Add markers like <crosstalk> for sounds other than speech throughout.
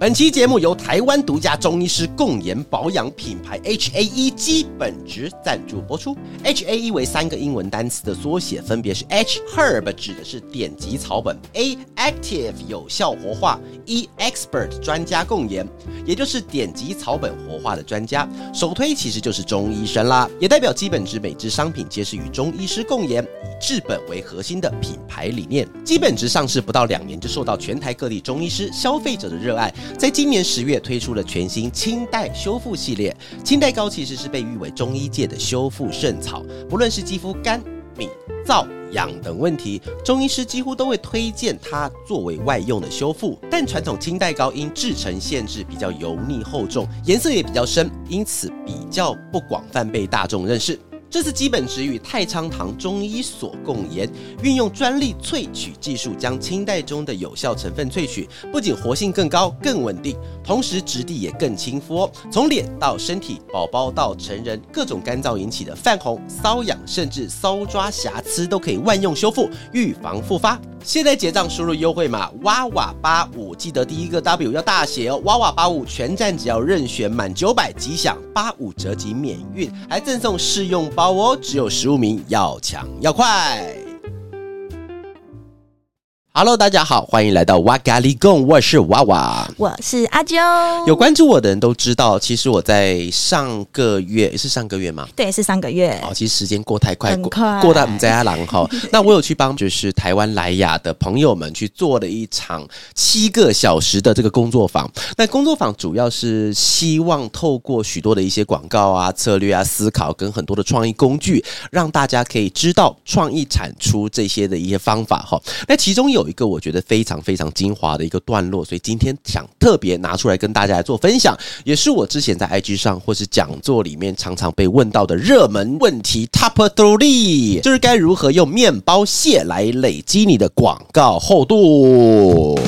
本期节目由台湾独家中医师共研保养品牌 H A E 基本值赞助播出。H A E 为三个英文单词的缩写，分别是 H Herb 指的是典籍草本，A Active 有效活化，E Expert 专家共研，也就是典籍草本活化的专家。首推其实就是中医生啦，也代表基本值每支商品皆是与中医师共研，以治本为核心的品牌理念。基本值上市不到两年，就受到全台各地中医师、消费者的热爱。在今年十月推出了全新清代修复系列，清代膏其实是被誉为中医界的修复圣草，不论是肌肤干、敏、燥、痒等问题，中医师几乎都会推荐它作为外用的修复。但传统清代膏因制成限制比较油腻厚重，颜色也比较深，因此比较不广泛被大众认识。这次基本值与太仓堂中医所共研，运用专利萃取技术，将清代中的有效成分萃取，不仅活性更高、更稳定，同时质地也更亲肤哦。从脸到身体，宝宝到成人，各种干燥引起的泛红、瘙痒，甚至搔抓瑕疵，都可以万用修复，预防复发。现在结账输入优惠码哇哇八五，记得第一个 W 要大写哦。哇哇八五全站只要任选满九百即享八五折及免运，还赠送试用包哦。只有十五名，要抢要快。Hello，大家好，欢迎来到哇咖喱贡，我是娃娃。我是阿啾，有关注我的人都知道，其实我在上个月是上个月吗？对，是上个月。哦，其实时间过太快，快过到我们在阿郎哈。<laughs> 那我有去帮就是台湾莱雅的朋友们去做了一场七个小时的这个工作坊。那工作坊主要是希望透过许多的一些广告啊、策略啊、思考跟很多的创意工具，让大家可以知道创意产出这些的一些方法哈。那其中有有一个我觉得非常非常精华的一个段落，所以今天想特别拿出来跟大家来做分享，也是我之前在 IG 上或是讲座里面常常被问到的热门问题 Top Three，就是该如何用面包屑来累积你的广告厚度。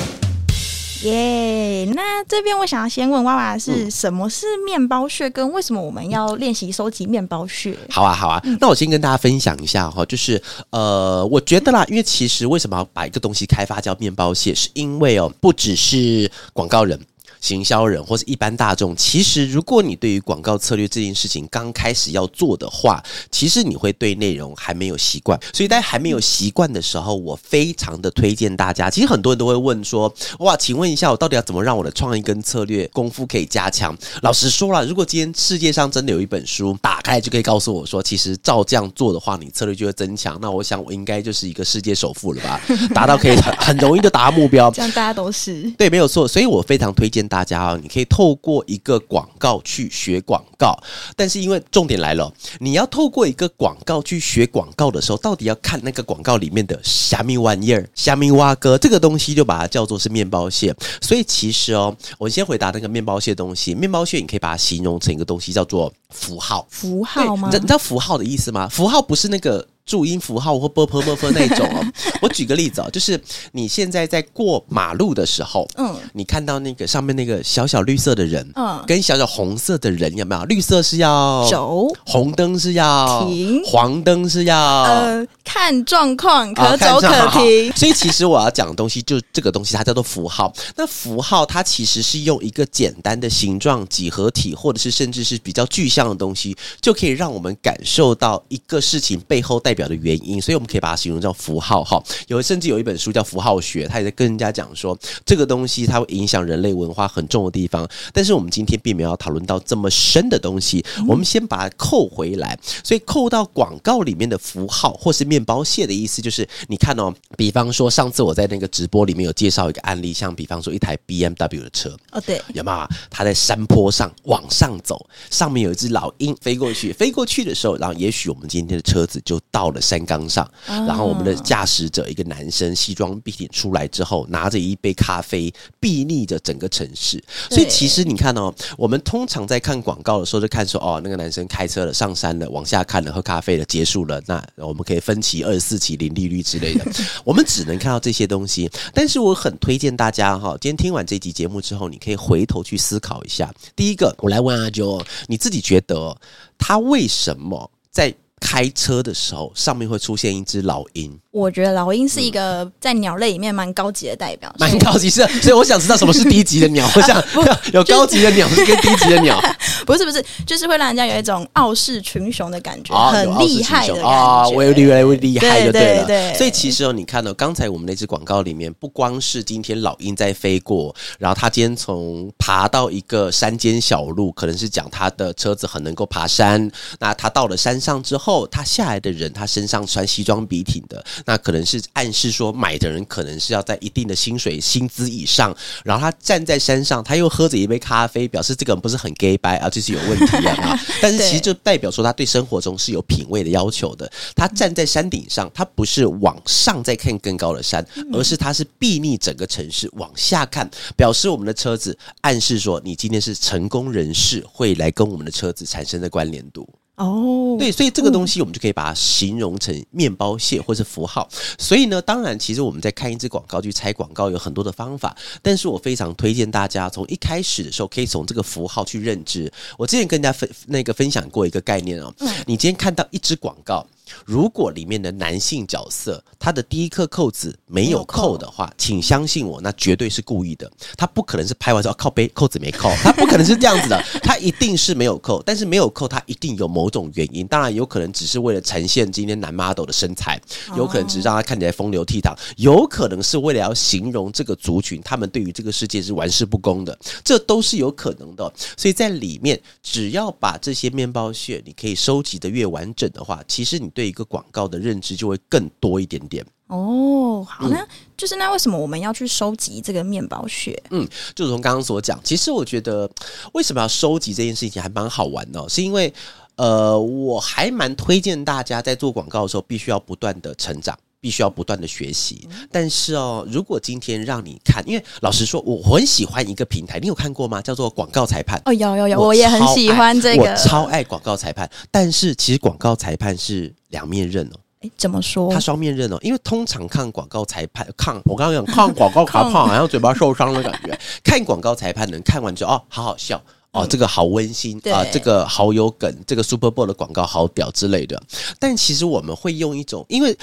耶那这边我想要先问娃娃嗯是什么是面包屑，跟为什么我们要练习收集面包屑？好啊，好啊，那我先跟大家分享一下哈，就是呃，我觉得啦，因为其实为什么要把一个东西开发叫面包屑，是因为哦，不只是广告人。行销人或是一般大众，其实如果你对于广告策略这件事情刚开始要做的话，其实你会对内容还没有习惯，所以在还没有习惯的时候，我非常的推荐大家。其实很多人都会问说，哇，请问一下，我到底要怎么让我的创意跟策略功夫可以加强？老实说了，如果今天世界上真的有一本书打开就可以告诉我说，其实照这样做的话，你策略就会增强，那我想我应该就是一个世界首富了吧？达到可以很很容易就达到目标。这样大家都是对，没有错，所以我非常推荐大家啊，你可以透过一个广告去学广告，但是因为重点来了，你要透过一个广告去学广告的时候，到底要看那个广告里面的虾米玩意儿、虾米蛙哥这个东西，就把它叫做是面包屑。所以其实哦，我先回答那个面包屑的东西，面包屑你可以把它形容成一个东西叫做符号。符号吗你？你知道符号的意思吗？符号不是那个注音符号或波波波波那种哦。<laughs> 我举个例子哦，就是你现在在过马路的时候，嗯你看到那个上面那个小小绿色的人，嗯跟小小红色的人有没有？绿色是要走，红灯是要停黄灯是要呃，看状况，啊可走可停。<laughs> 所以其实我要讲的东西，就这个东西，它叫做符号。那符号它其实是用一个简单的形状、几何体，或者是甚至是比较具象的东西，就可以让我们感受到一个事情背后代表的原因。所以我们可以把它形容叫符号。哈，有甚至有一本书叫《符号学》，它也在跟人家讲说，这个东西它会影响人类文化很重的地方。但是我们今天并没有要讨论到这么深的东西，我们先把它扣回来。所以扣到广告里面的符号或是面包屑的意思，就是你看哦，比方说上次我在那个直播里面有介绍一个案例，像比方说一台 BMW 的车。哦，对，有没有？它在山坡上往上走，上面有一只老鹰飞过去，飞过去的时候，然后也许我们今天的车子就到了山岗上，然后我们的驾驶者一个男生西装笔挺出来之后，拿着一杯咖啡，睥睨着整个城市。所以其实你看哦，我们通常在看广告的时候，就看说哦，那个男生开车了，上山了，往下看了，喝咖啡了，结束了，那我们可以分期二十四期零利率之类的，<laughs> 我们只能看到这些东西。但是我很推荐大家哈，今天听完这集节目之后，你可以回头去思考一下。第一个，我来问阿啾哦，你自己觉得哦他为什么在开车的时候，上面会出现一只老鹰，我觉得老鹰是一个在鸟类里面蛮高级的代表，蛮高级是，所以我想知道什么是低级的鸟。<laughs> 我想 <laughs> 有高级的鸟跟低级的鸟，<laughs> 不是不是，就是会让人家有一种傲视群雄的感觉，很厉害的感觉啊，我越来越厉害就对了。所以其实哦，你看到刚才我们那支广告里面，不光是今天老鹰在飞过，然后他今天从爬到一个山间小路，可能是讲他的车子很能够爬山。那他到了山上之后，他下来的人，他身上穿西装笔挺的，那可能是暗示说买的人可能是要在一定的薪水薪资以上。然后他站在山上，他又喝着一杯咖啡，表示这个人不是很 gay 白啊，就是有问题啊。<laughs> 但是其实就代表说他对生活中是有品味的要求的。他站在山顶上，他不是往上再看更高的山，而是他是睥睨整个城市往下看，表示我们的车子暗示说你今天是成功人士，会来跟我们的车子产生的关联度。哦，对，所以这个东西我们就可以把它形容成面包屑或是符号。所以呢，当然，其实我们在看一支广告去猜广告有很多的方法，但是我非常推荐大家从一开始的时候可以从这个符号去认知。我之前跟大家分那个分享过一个概念哦，你今天看到一支广告。如果里面的男性角色他的第一颗扣子没有扣的话，请相信我，那绝对是故意的。他不可能是拍完之后靠背扣子没扣，他不可能是这样子的，<laughs> 他一定是没有扣。但是没有扣，他一定有某种原因。当然有可能只是为了呈现今天男 model 的身材，有可能只是让他看起来风流倜傥，有可能是为了要形容这个族群他们对于这个世界是玩世不恭的，这都是有可能的。所以在里面，只要把这些面包屑你可以收集的越完整的话，其实你对。一个广告的认知就会更多一点点哦。好，那就是那为什么我们要去收集这个面包屑？嗯，就从刚刚所讲，其实我觉得为什么要收集这件事情还蛮好玩的，是因为呃，我还蛮推荐大家在做广告的时候，必须要不断的成长。必须要不断的学习，但是哦，如果今天让你看，因为老实说，我很喜欢一个平台，你有看过吗？叫做广告裁判。哦，有有有，我也很喜欢这个，我超爱广告裁判。但是其实广告裁判是两面刃哦。哎，怎么说？他双面刃哦，因为通常看广告裁判，看我刚刚讲看广告裁判，好像嘴巴受伤的感觉。<laughs> 看广告裁判能看完之后，哦，好好笑哦，这个好温馨啊，这个好有梗，这个 Super Bowl 的广告好屌之类的。但其实我们会用一种，因为。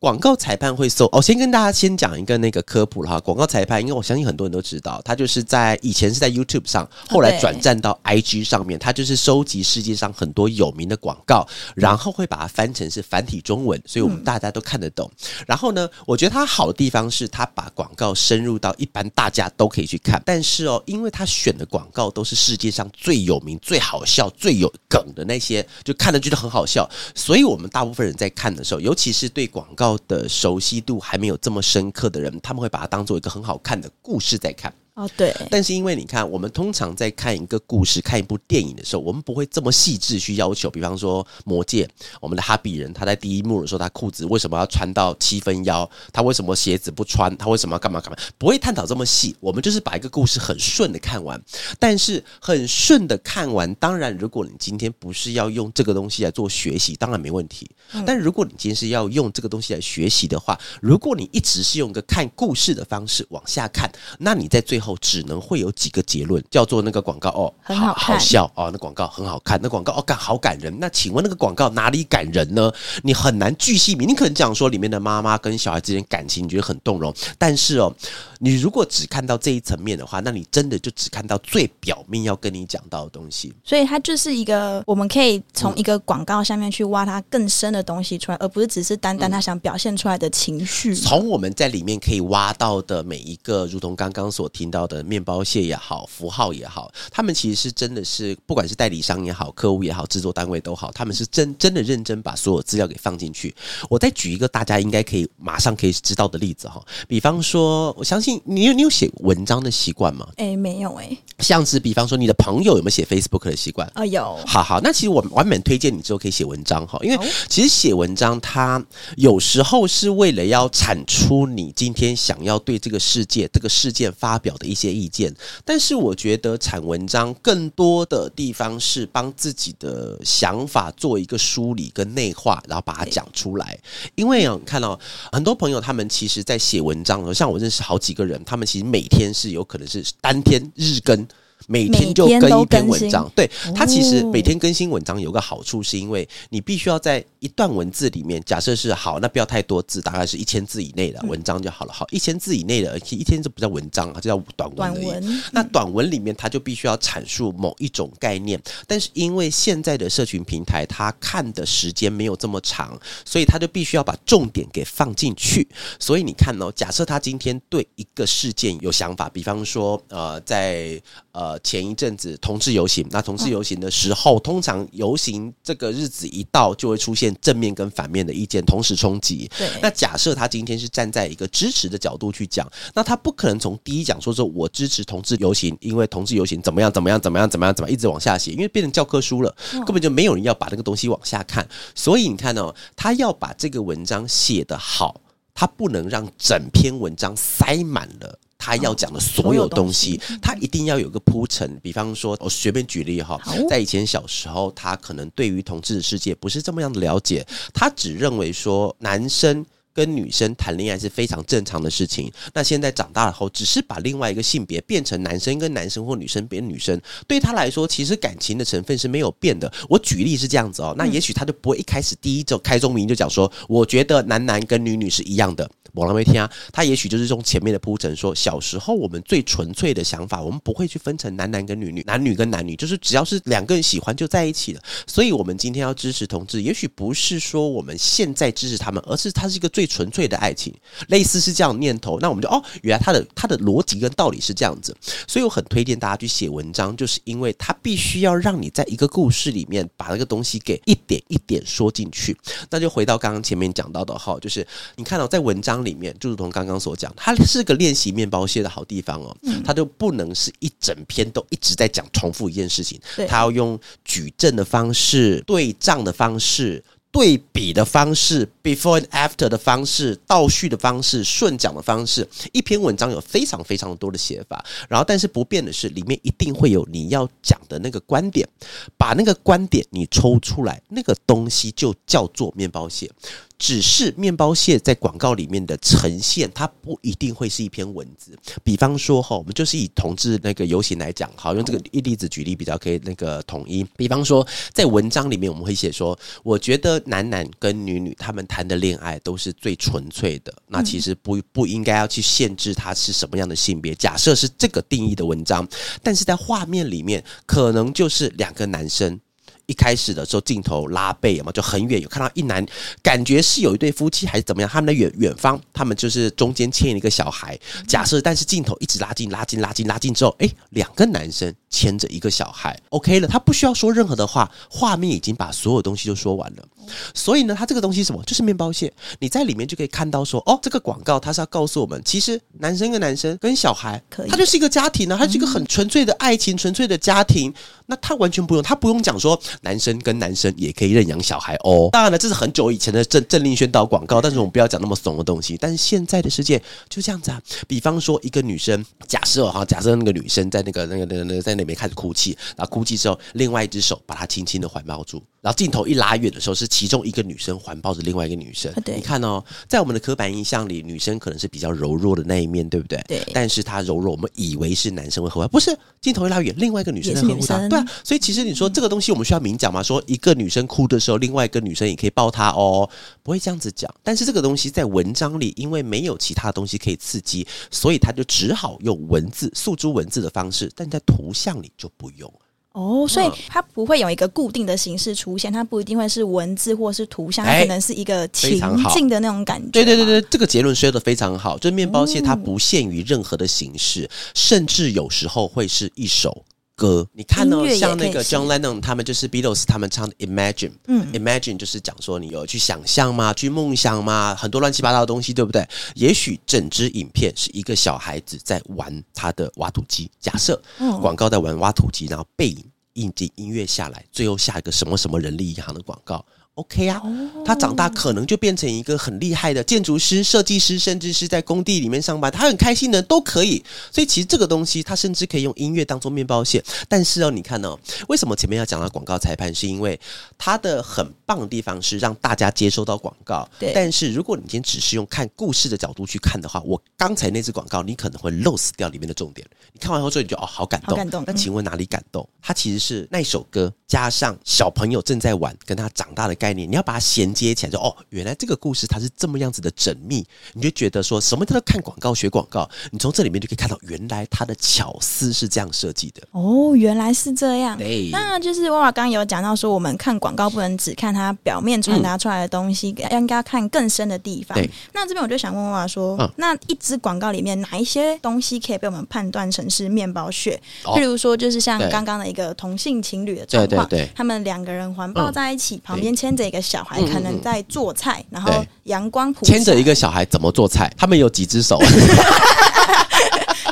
广告裁判会搜哦，先跟大家先讲一个那个科普了哈。广告裁判，因为我相信很多人都知道，他就是在以前是在 YouTube 上，后来转战到 IG 上面，他就是收集世界上很多有名的广告，然后会把它翻成是繁体中文，所以我们大家都看得懂。然后呢，我觉得他好的地方是他把广告深入到一般大家都可以去看，但是哦，因为他选的广告都是世界上最有名、最好笑、最有梗的那些，就看了觉得很好笑，所以我们大部分人在看的时候，尤其是对广告。的熟悉度还没有这么深刻的人，他们会把它当做一个很好看的故事在看。哦，对。但是因为你看，我们通常在看一个故事、看一部电影的时候，我们不会这么细致去要求。比方说《魔戒》，我们的哈比人他在第一幕的时候，他裤子为什么要穿到七分腰？他为什么鞋子不穿？他为什么要干嘛干嘛？不会探讨这么细。我们就是把一个故事很顺的看完。但是很顺的看完，当然，如果你今天不是要用这个东西来做学习，当然没问题。但如果你今天是要用这个东西来学习的话，如果你一直是用一个看故事的方式往下看，那你在最后。只能会有几个结论，叫做那个广告哦，很好好笑哦，那广告很好看，那广告哦感好感人。那请问那个广告哪里感人呢？你很难巨细明，你可能讲说里面的妈妈跟小孩之间感情，你觉得很动容，但是哦，你如果只看到这一层面的话，那你真的就只看到最表面要跟你讲到的东西。所以它就是一个，我们可以从一个广告下面去挖它更深的东西出来，而不是只是单单他想表现出来的情绪。从我们在里面可以挖到的每一个，如同刚刚所听到。的面包屑也好，符号也好，他们其实是真的是，不管是代理商也好，客户也好，制作单位都好，他们是真真的认真把所有资料给放进去。我再举一个大家应该可以马上可以知道的例子哈，比方说，我相信你有你有写文章的习惯吗？哎，没有哎。像是比方说，你的朋友有没有写 Facebook 的习惯？啊，有。好好，那其实我完美推荐你之后可以写文章哈，因为其实写文章它有时候是为了要产出你今天想要对这个世界这个事件发表的一些意见，但是我觉得产文章更多的地方是帮自己的想法做一个梳理跟内化，然后把它讲出来。因为啊，看到很多朋友他们其实在写文章的时候，像我认识好几个人，他们其实每天是有可能是单天日更。每天就更一篇文章，对他其实每天更新文章有个好处，是因为你必须要在一段文字里面，假设是好，那不要太多字，大概是一千字以内的嗯文章就好了。好，一千字以内的，一千字不叫文章啊，这叫短文。短文那短文里面，它就必须要阐述某一种概念，但是因为现在的社群平台，它看的时间没有这么长，所以它就必须要把重点给放进去。所以你看哦，假设他今天对一个事件有想法，比方说，呃，在呃前一阵子同志游行，那同志游行的时候，通常游行这个日子一到，就会出现正面跟反面的意见同时冲击。对那假设他今天是站在一个支持的角度去讲，那他不可能从第一讲说说我支持同志游行，因为同志游行怎么样怎么样怎么样怎么样怎么样，一直往下写，因为变成教科书了，根本就没有人要把那个东西往下看。所以你看哦，他要把这个文章写得好，他不能让整篇文章塞满了。他要讲的所有东西，他一定要有个铺陈。比方说，我随便举例哈，在以前小时候，他可能对于同志的世界不是这么样的了解，他只认为说男生。跟女生谈恋爱是非常正常的事情。那现在长大了后，只是把另外一个性别变成男生跟男生或女生变女生，对他来说，其实感情的成分是没有变的。我举例是这样子哦，那也许他就不会一开始第一就开宗明义就讲说，我觉得男男跟女女是一样的。我让没听啊，他也许就是用前面的铺陈说，小时候我们最纯粹的想法，我们不会去分成男男跟女女，男女跟男女，就是只要是两个人喜欢就在一起了。所以，我们今天要支持同志，也许不是说我们现在支持他们，而是他是一个最纯粹的爱情，类似是这样的念头。那我们就哦，原来他的他的逻辑跟道理是这样子。所以我很推荐大家去写文章，就是因为它必须要让你在一个故事里面把那个东西给一点一点说进去。那就回到刚刚前面讲到的哈，就是你看到、在文章里面，就如同刚刚所讲，它是个练习面包屑的好地方哦。它就不能是一整篇都一直在讲重复一件事情，它要用举证的方式、对仗的方式。对比的方式，before and after 的方式，倒叙的方式，顺讲的方式，一篇文章有非常非常多的写法。然后，但是不变的是，里面一定会有你要讲的那个观点，把那个观点你抽出来，那个东西就叫做面包屑。只是面包屑在广告里面的呈现，它不一定会是一篇文字。比方说哈，我们就是以同志那个游行来讲，好用这个一例子举例比较可以那个统一。比方说，在文章里面我们会写说，我觉得男男跟女女他们谈的恋爱都是最纯粹的，那其实不不应该要去限制他是什么样的性别。假设是这个定义的文章，但是在画面里面可能就是两个男生。一开始的时候，镜头拉背嘛，就很远，有看到一男，感觉是有一对夫妻还是怎么样，他们的远远方，他们就是中间牵一个小孩。假设，但是镜头一直拉近、拉近、拉近、拉近之后，诶，两个男生牵着一个小孩，OK 了，他不需要说任何的话，画面已经把所有东西都说完了。所以呢，他这个东西什么？就是面包屑。你在里面就可以看到说，哦，这个广告它是要告诉我们，其实男生跟男生跟小孩可以，它就是一个家庭呢、啊，它是一个很纯粹的爱情、纯粹的家庭。那他完全不用，他不用讲说男生跟男生也可以认养小孩哦。当然了，这是很久以前的政政令宣导广告，但是我们不要讲那么怂的东西。但是现在的世界就这样子啊。比方说，一个女生，假设哈，假设那个女生在那个那个那个那个在那边开始哭泣，然后哭泣之后，另外一只手把她轻轻的环抱住，然后镜头一拉远的时候，是其中一个女生环抱着另外一个女生。对你看哦，在我们的刻板印象里，女生可能是比较柔弱的那一面，对不对？对但是她柔弱，我们以为是男生会呵护，不是？镜头一拉远，另外一个女生在也是呵护她。对啊，所以其实你说这个东西，我们需要明讲吗？说一个女生哭的时候，另外一个女生也可以抱她哦，不会这样子讲。但是这个东西在文章里，因为没有其他东西可以刺激，所以他就只好用文字诉诸文字的方式，但在图像里就不用。哦，所以嗯它不会有一个固定的形式出现，它不一定会是文字或是图像，它哎可能是一个情境的那种感觉。对对对，对，这个结论说的非常好。就是面包屑它不限于任何的形式，甚至有时候会是一首。歌，你看哦，音乐也像那个 John Lennon 他们就是 Beatles 他们唱的 Imagine，嗯 Imagine 就是讲说你有去想象吗？去梦想吗？很多乱七八糟的东西，对不对？也许整支影片是一个小孩子在玩他的挖土机，假设嗯广告在玩挖土机，然后背影印记音乐下来，最后下一个什么什么人力银行的广告。OK 啊，他长大可能就变成一个很厉害的建筑师、设计师，甚至是在工地里面上班，他很开心的都可以。所以其实这个东西，他甚至可以用音乐当做面包屑。但是哦，你看哦，为什么前面要讲到广告裁判？是因为它的很棒的地方是让大家接收到广告。对但是如果你今天只是用看故事的角度去看的话，我刚才那支广告，你可能会 lose 掉里面的重点。你看完后之后，你就哦，好感动。好感动那请问哪里感动？它其实是那首歌加上小朋友正在玩，跟他长大的概概念，你要把它衔接起来，就哦，原来这个故事它是这么样子的缜密，你就觉得说什么叫做看广告学广告，你从这里面就可以看到原来它的巧思是这样设计的。哦，原来是这样。对，那就是娃娃刚刚有讲到说，我们看广告不能只看它表面传达出来的东西，应该要看更深的地方。对。那这边我就想问娃娃说，嗯。那一支广告里面哪一些东西可以被我们判断成是面包屑？哦。譬如说，就是像刚刚的一个同性情侣的状况，对。对对他们两个人环抱在一起，旁边牵着一个小孩，可能在做菜，然后阳光普牵着一个，个小孩怎么做菜？他们有几只手？<laughs> <laughs>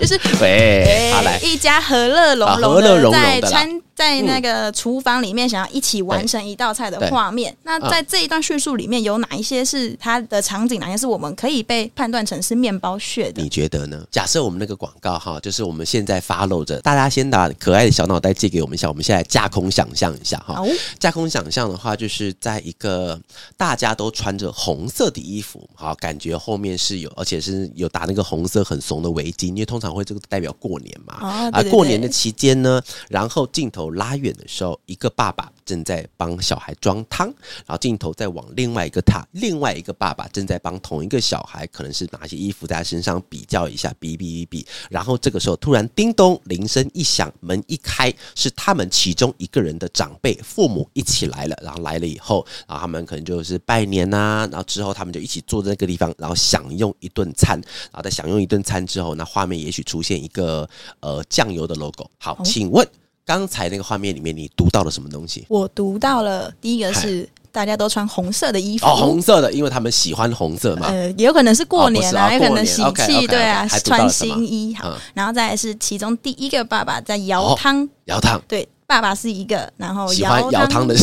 就是 <laughs> 喂，好来，一家和乐融融的在餐在那个厨房里面想要一起完成一道菜的画面。那在这一段叙述里面有哪一些是它的场景，哪些是我们可以被判断成是面包屑的你？觉得呢？假设我们那个广告哈，就是我们现在 follow 着，大家先把可爱的小脑袋借给我们一下，我们现在架空想象一下哈。好，架空想象的话，就是在一个大家都穿着红色的衣服，好，感觉后面是有，而且是有打那个红色很怂的围巾，因为通常会这个代表过年嘛。哦，啊，对对对过年的期间呢，然后镜头拉远的时候，一个爸爸正在帮小孩装汤，然后镜头再往另外一个他，另外一个爸爸正在帮同一个小孩，可能是拿些衣服在他身上比较一下，比比比比，然后这个时候突然叮咚铃声一响，门一开，是他们其中一个人的长辈父母一起来了，然后来了以后，然后他们可能就是拜年呐、然后之后他们就一起坐在那个地方，然后享用一顿餐，然后在享用一顿餐之后，那画面也许出现一个呃酱油的 logo。好，请问刚才那个画面里面你读到了什么东西？我读到了第一个是大家都穿红色的衣服。哦，红色的，因为他们喜欢红色嘛。呃，也有可能是过年啊，哦不是哦也可能喜气对啊穿新衣好嗯，然后再来是其中第一个爸爸在摇哦汤，摇汤，对，爸爸是一个，然后喜欢摇摇汤的人，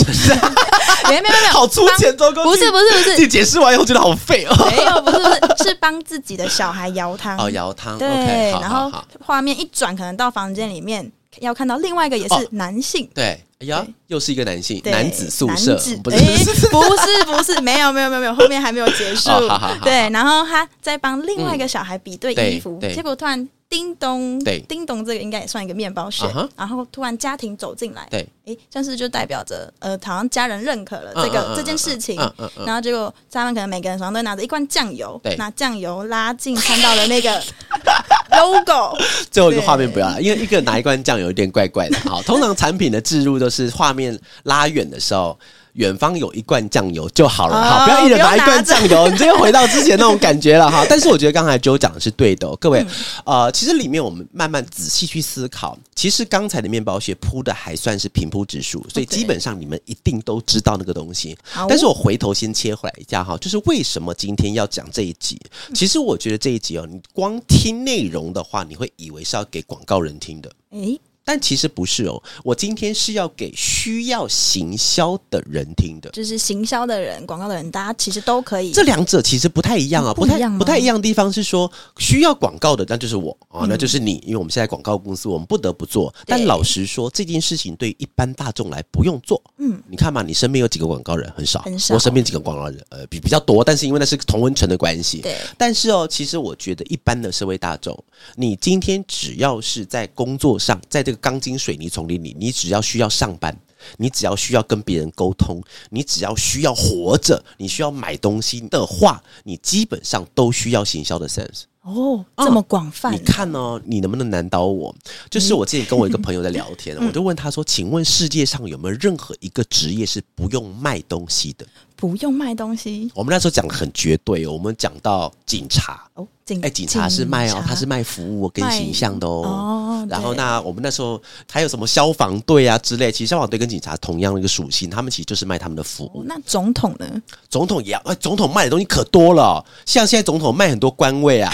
没有没有没有，<laughs> 好粗浅，周公。不是不是不是你解释完以后觉得好废哦。<laughs> 没有，不是不是，是帮自己的小孩摇汤。哦，摇汤对然后画面一转，可能到房间里面要看到另外一个也哦。是男性。对，哎呀，又是一个男性，男子宿舍男子，不是诶 <laughs> 不是。不是，没有没有没有没有，后面还没有结束。哦好好好。对，然后他在帮另外一个小孩比对对衣服，对。结果突然叮咚，对叮咚，这个应该也算一个面包屑啊哈。然后突然家庭走进来，对，哎，像是就代表着呃，好像家人认可了嗯这个这件事情。然后结果他们可能每个人手上都拿着一罐酱油，拿酱油拉近看到了那个 <laughs> logo，最后一个画面不要了，因为一个拿一罐酱油有点怪怪的。好，通常产品的置入都是画面拉远的时候。远方有一罐酱油就好了，哦好，不要一人拿一罐酱油，你这又回到之前那种感觉了哈。<laughs> 但是我觉得刚才 Joe 讲的是对的、哦，各位，呃，其实里面我们慢慢仔细去思考，其实刚才的面包屑铺的还算是平铺直述，所以基本上你们一定都知道那个东西。但是我回头先切回来一下哈，就是为什么今天要讲这一集？其实我觉得这一集哦，你光听内容的话，你会以为是要给广告人听的。诶，但其实不是哦，我今天是要给需要行销的人听的。就是行销的人、广告的人，大家其实都可以。这两者其实不太一样啊，不太不一样不太一样的地方是说，需要广告的那就是我啊、那就是你，因为我们现在广告公司，我们不得不做。但老实说，这件事情对一般大众来不用做。嗯，你看嘛，你身边有几个广告人？很少，很少我身边几个广告人，呃，比比较多，但是因为那是同温层的关系。对，但是哦，其实我觉得一般的社会大众，你今天只要是在工作上，在这个钢筋水泥丛林里，你只要需要上班，你只要需要跟别人沟通，你只要需要活着，你需要买东西的话，你基本上都需要行销的 sense。哦，嗯这么广泛你，看哦，你能不能难倒我？就是我之前跟我一个朋友在聊天，我就问他说：“请问世界上有没有任何一个职业是不用卖东西的不用卖东西？”我们那时候讲的很绝对哦，我们讲到警察，哦。警哎，警察是卖哦，他是卖服务跟形象的哦。哦然后那我们那时候还有什么消防队啊之类，其实消防队跟警察同样的一个属性，他们其实就是卖他们的服务。哦那总统呢？总统也要，哎，总统卖的东西可多了哦，像现在总统卖很多官位啊，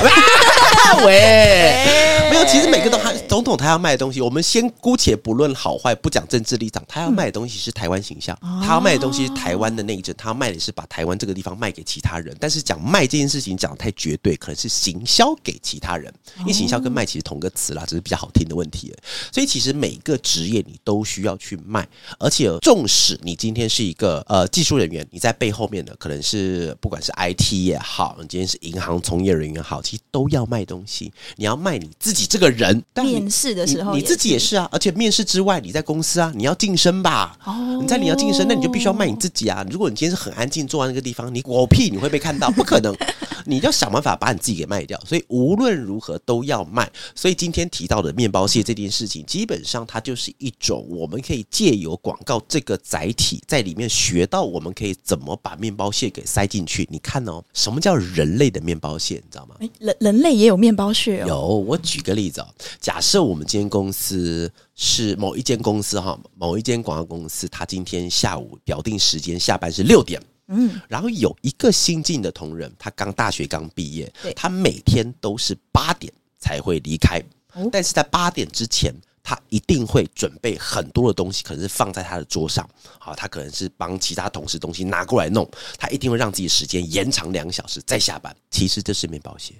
<laughs> 喂，没有，其实每个都他总统他要卖的东西，我们先姑且不论好坏，不讲政治立场，他要卖的东西是台湾形象，他要卖的东西是台湾的内政，他要卖的是把台湾这个地方卖给其他人。但是讲卖这件事情讲得太绝对，可能是行销给其他人。因为行销跟卖其实同个词啦，只是比较好听的问题。所以其实每个职业你都需要去卖，而且纵使你今天是一个呃技术人员，你在背后面的可能是不管是 IT 也好，你今天是银行从业人员好，其实都要卖东西。你要卖你自己这个人，面试的时候你自己也是啊。而且面试之外，你在公司啊，你要晋升吧？哦，你在你要晋升，那你就必须要卖你自己啊。如果你今天是很安静坐在那个地方，你狗屁你会被看到，不可能。<laughs> 你要想办法把你自己给卖掉。所以无论如何都要卖。所以今天提到的面包屑这件事情，基本上它就是一种我们可以借由广告这个载体，在里面学到我们可以怎么把面包屑给塞进去。你看哦，什么叫人类的面包屑？你知道吗？人人类也有面包屑哦。有，我举个例子哦，假设我们今天公司是某一间公司哈，某一间广告公司，他今天下午表定时间下班是六点。嗯，然后有一个新进的同仁，他刚大学刚毕业，他每天都是八点才会离开，但是在八点之前，他一定会准备很多的东西，可能是放在他的桌上，好，他可能是帮其他同事东西拿过来弄，他一定会让自己时间延长两小时再下班。其实这是面包鞋，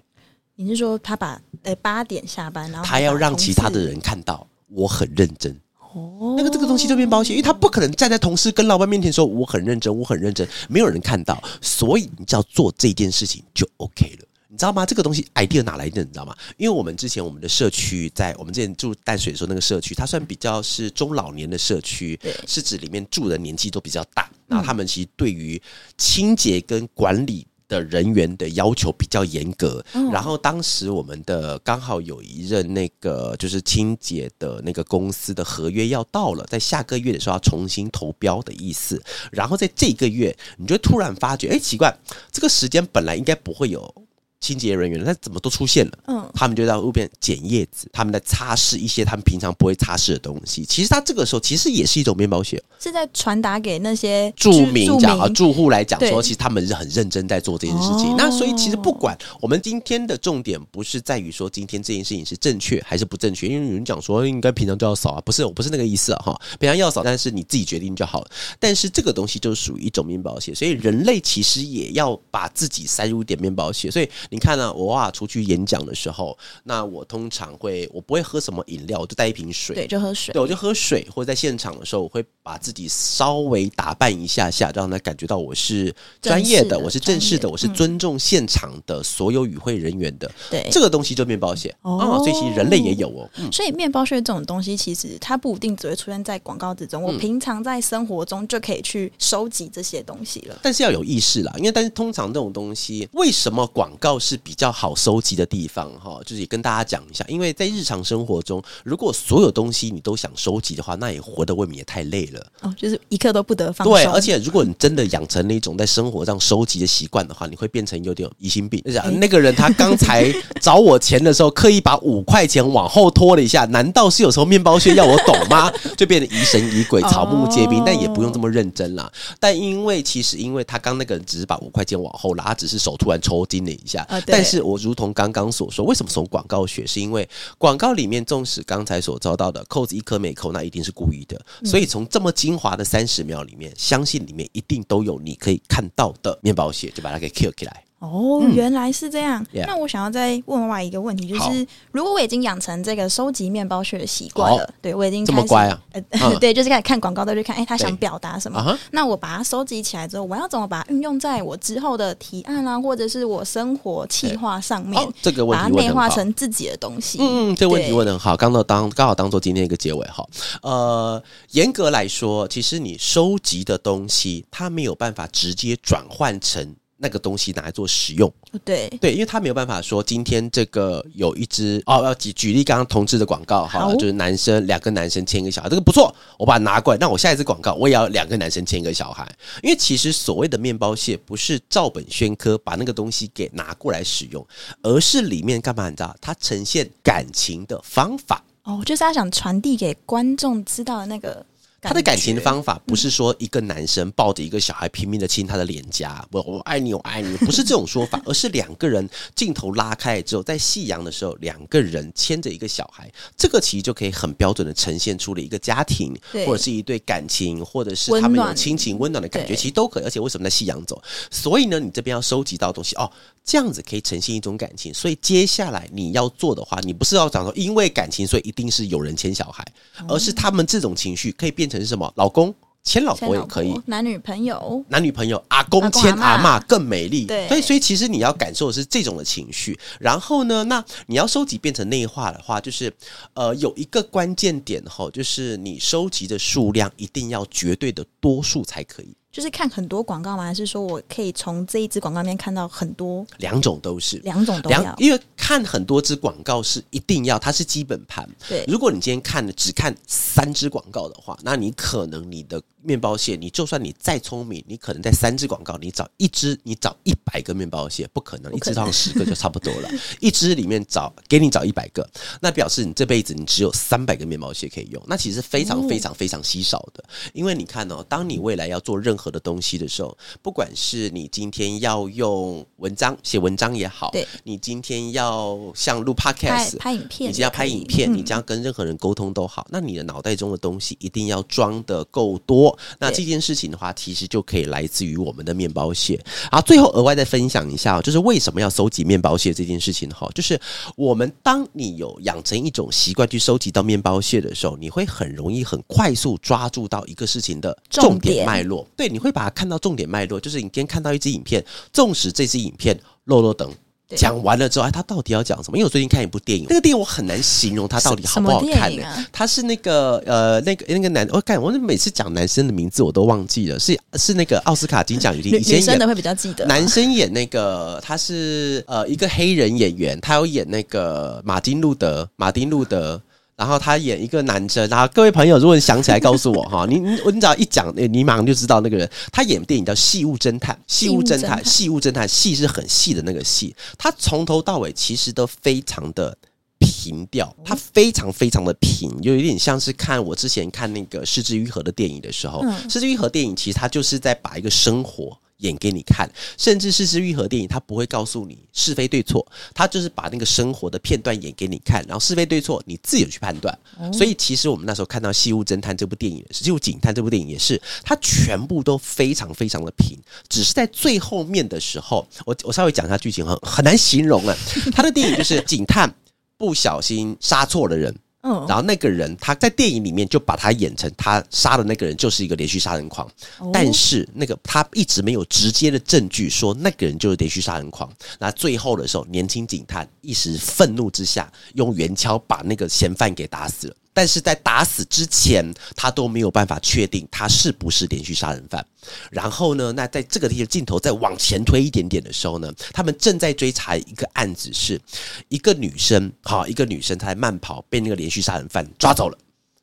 你是说他把呃八点下班，然后他要让其他的人看到我很认真。哦，那个这个东西就变包屑，因为他不可能站在同事跟老板面前说我很认真，我很认真，没有人看到，所以你只要做这件事情就 OK 了，你知道吗？这个东西 idea 哪来的？你知道吗？因为我们之前我们的社区在我们之前住淡水的时候，那个社区它算比较是中老年的社区，是指里面住的年纪都比较大，那他们其实对于清洁跟管理。的人员的要求比较严格，然后当时我们的刚好有一任那个就是清洁的那个公司的合约要到了，在下个月的时候要重新投标的意思，然后在这个月，你就突然发觉，哎，奇怪，这个时间本来应该不会有。清洁人员，他怎么都出现了？嗯，他们就在路边捡叶子，他们在擦拭一些他们平常不会擦拭的东西。其实他这个时候其实也是一种面包屑，是在传达给那些住民讲啊住户来讲说，其实他们是很认真在做这件事情。那所以其实不管我们今天的重点不是在于说今天这件事情是正确还是不正确，因为有人讲说应该平常都要扫啊，不是我不是那个意思啊哈，平常要扫，但是你自己决定就好了。但是这个东西就属于一种面包屑，所以人类其实也要把自己塞入一点面包屑。所以你看呢，我啊。出去演讲的时候，那我通常会，我不会喝什么饮料，我就带一瓶水，对，就喝水，对，我就喝水。或者在现场的时候，我会把自己稍微打扮一下下，让他感觉到我是专业的，我是正式的，我是尊重现场的所有与会人员的。对，这个东西就面包屑哦，所以其实人类也有哦。所以面包屑这种东西，其实它不一定只会出现在广告之中，我平常在生活中就可以去收集这些东西了。但是要有意识啦，因为但是通常这种东西，为什么广告是比较好？收集的地方哈，就是也跟大家讲一下，因为在日常生活中，如果所有东西你都想收集的话，那也活得未免也太累了哦。就是一刻都不得放对，而且如果你真的养成了一种在生活上收集的习惯的话，你会变成有点疑心病。那个人他刚才找我钱的时候，刻意把五块钱往后拖了一下，难道是有时候面包屑要我懂吗？<laughs> 就变得疑神疑鬼、草木皆兵。但也不用这么认真啦。但因为其实因为他刚那个人只是把五块钱往后拉，他只是手突然抽筋了一下。但是我如如同刚刚所说，为什么从广告学？是因为广告里面，纵使刚才所遭到的扣子一颗没扣，那一定是故意的。所以从这么精华的三十秒里面，相信里面一定都有你可以看到的面包屑，就把它给 kill 起来。哦，原来是这样。那我想要再问另外一个问题，就是如果我已经养成这个收集面包屑的习惯了，对我已经这么乖啊？<laughs> 对，就是开始看广告都去看，哎，他想表达什么？那我把它收集起来之后，我要怎么把它运用在我之后的提案啊，或者是我生活企划上面？这个问题把它内化成自己的东西。嗯，这个问题问的很好，刚到当刚好当做今天一个结尾哈。呃，严格来说，其实你收集的东西，它没有办法直接转换成。那个东西拿来做使用，对对，因为他没有办法说今天这个有一支哦，要举举例刚刚同志的广告哈，就是男生两个男生牵一个小孩，这个不错，我把它拿过来，那我下一次广告我也要两个男生牵一个小孩，因为其实所谓的面包蟹不是照本宣科把那个东西给拿过来使用，而是里面干嘛你知道？它呈现感情的方法哦，就是他想传递给观众知道的那个。他的感情的方法不是说一个男生抱着一个小孩拼命的亲他的脸颊，我我爱你，我爱你，<laughs> 不是这种说法，而是两个人镜头拉开之后，在夕阳的时候，两个人牵着一个小孩，这个其实就可以很标准的呈现出了一个家庭，或者是一对感情，或者是他们有亲情温暖的感觉，其实都可以。而且为什么在夕阳走？所以呢，你这边要收集到东西哦，这样子可以呈现一种感情。所以接下来你要做的话，你不是要讲说因为感情，所以一定是有人牵小孩，而是他们这种情绪可以变。成什么？老公牵老婆也可以，男女朋友，男女朋友，阿公牵阿妈更美丽。对，所以所以其实你要感受的是这种的情绪。然后呢，那你要收集变成内化的话，就是呃，有一个关键点哈，就是你收集的数量一定要绝对的多数才可以。就是看很多广告吗？还是说我可以从这一支广告里面看到很多？两种都是，两种都要。因为看很多支广告是一定要，它是基本盘。对，如果你今天看了只看三支广告的话，那你可能你的面包蟹，你就算你再聪明，你可能在三支广告，你找一支，你找一百个面包蟹，不可能，一支上十个就差不多了。<laughs> 一支里面找给你找一百个，那表示你这辈子你只有三百个面包蟹可以用，那其实非常非常非常稀少的。因为你看哦，当你未来要做任何的东西的时候，不管是你今天要用文章写文章也好，对你今天要像录 podcast 拍影片，你要拍影片，你将跟任何人沟通都好，那你的脑袋中的东西一定要装的够多。那这件事情的话，其实就可以来自于我们的面包屑。啊，最后额外再分享一下，就是为什么要收集面包屑这件事情哈，就是我们当你有养成一种习惯去收集到面包屑的时候，你会很容易很快速抓住到一个事情的重点脉络。对，你会把它。看到重点脉络，就是你今天看到一支影片，纵使这支影片漏漏等讲完了之后，哎，他到底要讲什么？因为我最近看一部电影，那个电影我很难形容它到底好不好看呢？它是那个呃，那个那个男，我感我每次讲男生的名字我都忘记了，是是那个奥斯卡金奖女女生的会比较记得，男生演那个他是呃一个黑人演员，他有演那个马丁路德，马丁路德。然后他演一个男生，然后各位朋友，如果你想起来，告诉我哈，<laughs> 你你你只要一讲，你马上就知道那个人。他演电影叫《细物侦探》，细物侦探，细物侦探，细是很细的那个细。他从头到尾其实都非常的平调，他非常非常的平，就有点像是看我之前看那个《失之愈合》的电影的时候，《失之愈合》电影其实他就是在把一个生活。演给你看，甚至是是愈合电影，他不会告诉你是非对错，他就是把那个生活的片段演给你看，然后是非对错你自己去判断。所以其实我们那时候看到《西屋侦探》这部电影，《西屋警探》这部电影也是，它全部都非常非常的平，只是在最后面的时候，我我稍微讲一下剧情，很很难形容了。他的电影就是警探不小心杀错了人。嗯，然后那个人他在电影里面就把他演成他杀的那个人就是一个连续杀人狂，但是那个他一直没有直接的证据说那个人就是连续杀人狂。那最后的时候，年轻警探一时愤怒之下，用圆锹把那个嫌犯给打死了。但是在打死之前，他都没有办法确定他是不是连续杀人犯。然后呢，那在这个地方镜头再往前推一点点的时候呢，他们正在追查一个案子，是一个女生，好，一个女生她在慢跑被那个连续杀人犯抓走了，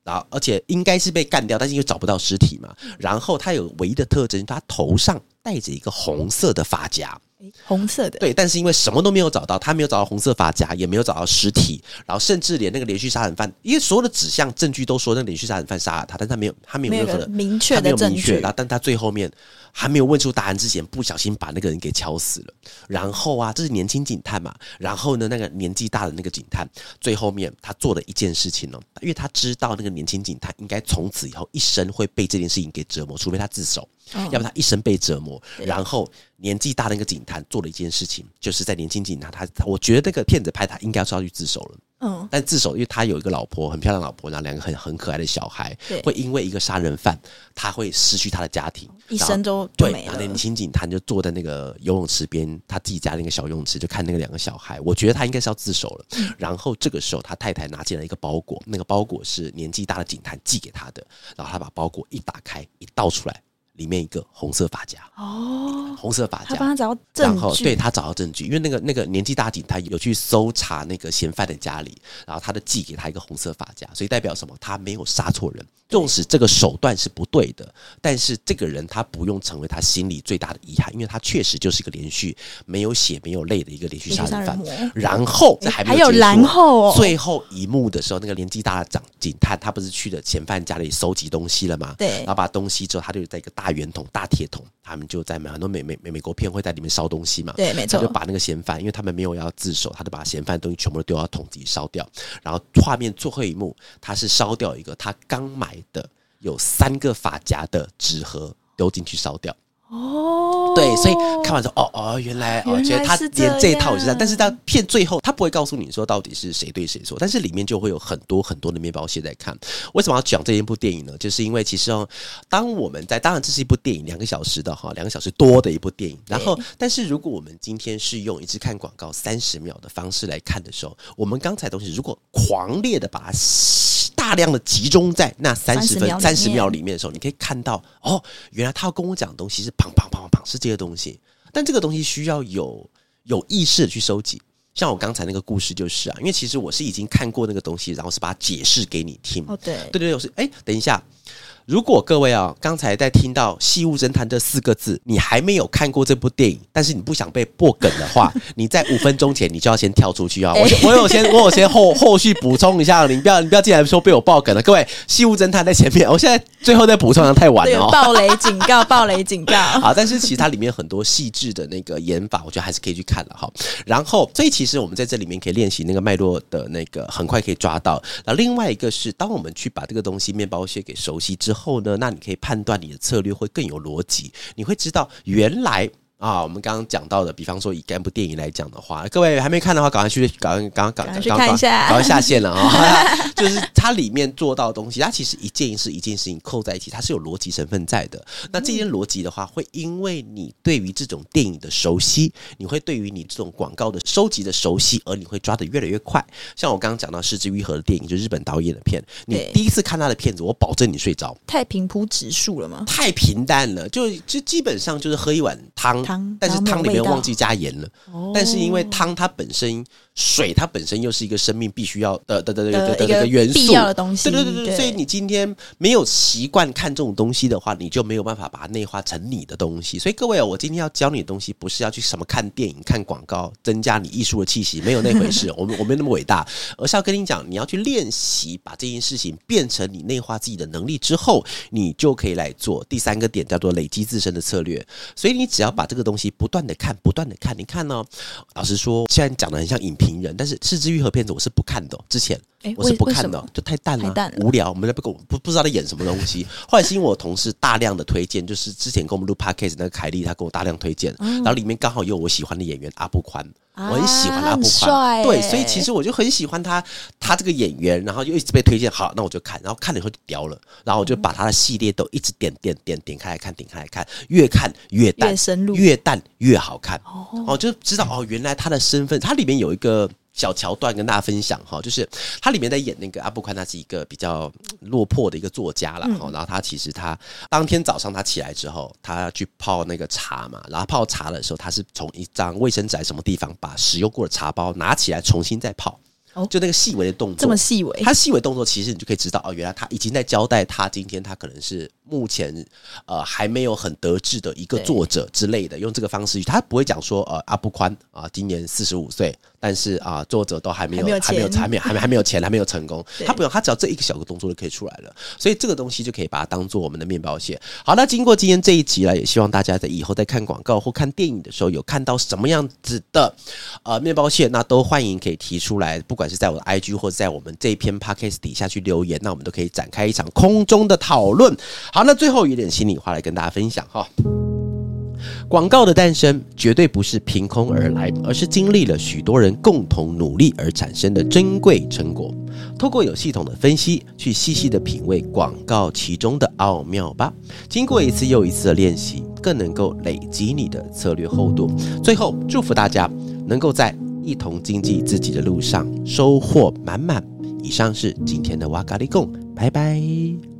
然后而且应该是被干掉，但是又找不到尸体嘛。然后她有唯一的特征，她头上戴着一个红色的发夹。红色的对，但是因为什么都没有找到，他没有找到红色发夹，也没有找到尸体，然后甚至连那个连续杀人犯，因为所有的指向证据都说那个连续杀人犯杀了他，但他没有，他没有任何的明确的证据，然后但他最后面还没有问出答案之前，不小心把那个人给敲死了。然后啊，这是年轻警探嘛，然后呢，那个年纪大的那个警探，最后面他做了一件事情哦，因为他知道那个年轻警探应该从此以后一生会被这件事情给折磨，除非他自首。要不他一生被折磨，然后年纪大的那个警探做了一件事情，就是在年轻警探他，我觉得那个骗子拍他应该是要去自首了。嗯，但自首，因为他有一个老婆，很漂亮老婆，然后两个很很可爱的小孩，会因为一个杀人犯，他会失去他的家庭，一生都对。然后年轻警探就坐在那个游泳池边，他自己家那个小游泳池，就看那个两个小孩。我觉得他应该是要自首了。然后这个时候，他太太拿进来一个包裹，那个包裹是年纪大的警探寄给他的。然后他把包裹一打开，一倒出来。里面一个红色发夹。哦，红色发夹，他帮他找到证据，然后对他找到证据，因为那个那个年纪大警他有去搜查那个嫌犯的家里，然后他的寄给他一个红色发夹，所以代表什么？他没有杀错人，纵使这个手段是不对的，但是这个人他不用成为他心里最大的遗憾，因为他确实就是一个连续没有血没有泪的一个连续杀人犯。然后这还没有然后最后一幕的时候，那个年纪大的长警探他不是去了嫌犯家里搜集东西了吗？对，然后把东西之后，他就在一个大。圆桶、大铁桶，他们就在很多美美美美国片会在里面烧东西嘛？对，没错。就把那个嫌犯，因为他们没有要自首，他就把嫌犯的东西全部都丢到桶里烧掉。然后画面最后一幕，他是烧掉一个他刚买的有三个发夹的纸盒，丢进去烧掉。哦，对，所以看完之后，哦哦，原来哦觉得他连这一套也是这样，但是他骗最后他不会告诉你说到底是谁对谁错，但是里面就会有很多很多的面包屑在看。为什么要讲这一部电影呢？就是因为其实哦，当我们在当然这是一部电影，两个小时的哈，两个小时多的一部电影。然后，但是如果我们今天是用一次看广告三十秒的方式来看的时候，我们刚才东西如果狂烈的把它。大量的集中在那三十分三十秒里面的时候，你可以看到哦，原来他要跟我讲的东西是砰砰砰砰砰是这些东西，但这个东西需要有有意识的去收集。像我刚才那个故事就是啊，因为其实我是已经看过那个东西，然后是把它解释给你听。哦，对，对对，我是哎，等一下。如果各位啊，刚才在听到“戏物侦探”这四个字，你还没有看过这部电影，但是你不想被破梗的话，<laughs> 你在五分钟前你就要先跳出去啊！我我有先我有先后后续补充一下，你不要你不要进来说被我爆梗了。各位，“戏物侦探”在前面，我现在最后再补充，太晚了。暴雷警告，<laughs> 暴雷警告。好，但是其实它里面很多细致的那个演法，我觉得还是可以去看了哈。然后，所以其实我们在这里面可以练习那个脉络的那个，很快可以抓到。那另外一个是，当我们去把这个东西面包屑给熟悉之后后呢，那你可以。判断你的策略会更有逻辑，你会知道原来。啊，我们刚刚讲到的，比方说以这部电影来讲的话，各位还没看的话，赶快去，赶快，赶快，赶快看一下，赶快下线了啊！<laughs> <laughs> 就是它里面做到的东西，它其实一件一事一件事情扣在一起，它是有逻辑成分在的。那这些逻辑的话，会因为你对于这种电影的熟悉，你会对于你这种广告的收集的熟悉，而你会抓的越来越快。像我刚刚讲到《失之愈合》的电影，就日本导演的片，你第一次看他的片子，我保证你睡着。太平铺直述了吗？太平淡了，就就基本上就是喝一碗汤，但是汤。里面忘记加盐了，但是因为汤它本身。水它本身又是一个生命必须要的的的的的个元素，必要的东西。对对对对，所以你今天没有习惯看这种东西的话，你就没有办法把它内化成你的东西。所以各位，我今天要教你的东西，不是要去什么看电影、看广告，增加你艺术的气息，没有那回事。我们我没那么伟大，而是要跟你讲，你要去练习把这件事情变成你内化自己的能力之后，你就可以来做第三个点，叫做累积自身的策略。所以你只要把这个东西不断的看，不断的看，你看呢？老实说，现在讲的很像影评。名人，但是《四之愈合》片子我是不看的，之前我是不看的，就太淡了，无聊，我们不不不知道在演什么东西。后来是因为我同事大量的推荐，就是之前跟我们录 podcast 那个凯莉，她给我大量推荐，然后里面刚好有我喜欢的演员阿布宽。我很喜欢阿布宽，对，所以其实我就很喜欢他，他这个演员，然后就一直被推荐，好，那我就看，然后看了以后就屌了，然后我就把他的系列都一直点点点点开来看，点开来看，越看越淡，越深入，越淡越好看，哦，就知道哦，原来他的身份，他里面有一个。小桥段跟大家分享哈，就是他里面在演那个阿布宽，他是一个比较落魄的一个作家了哈。然后他其实他当天早上他起来之后，他去泡那个茶嘛。然后泡茶的时候，他是从一张卫生纸什么地方把使用过的茶包拿起来重新再泡。就那个细微的动作，这么细微，他细微动作其实你就可以知道哦，原来他已经在交代他今天他可能是目前呃还没有很得志的一个作者之类的，用这个方式，他不会讲说呃阿布宽啊今年四十五岁。但是啊，作者都还没有，还没有，还没有，还没，还没有钱，<laughs> 还没有成功。他不用，他只要这一个小个动作就可以出来了。所以这个东西就可以把它当做我们的面包屑。好，那经过今天这一集了，也希望大家在以后在看广告或看电影的时候，有看到什么样子的呃面包屑，那都欢迎可以提出来，不管还是在我的 IG 或者在我们这一篇 Podcast 底下去留言，那我们都可以展开一场空中的讨论。好，那最后一点心里话来跟大家分享哈。广告的诞生绝对不是凭空而来，而是经历了许多人共同努力而产生的珍贵成果。透过有系统的分析，去细细的品味广告其中的奥妙吧。经过一次又一次的练习，更能够累积你的策略厚度。最后，祝福大家能够在一同经济自己的路上收获满满。以上是今天的瓦咖利贡，拜拜。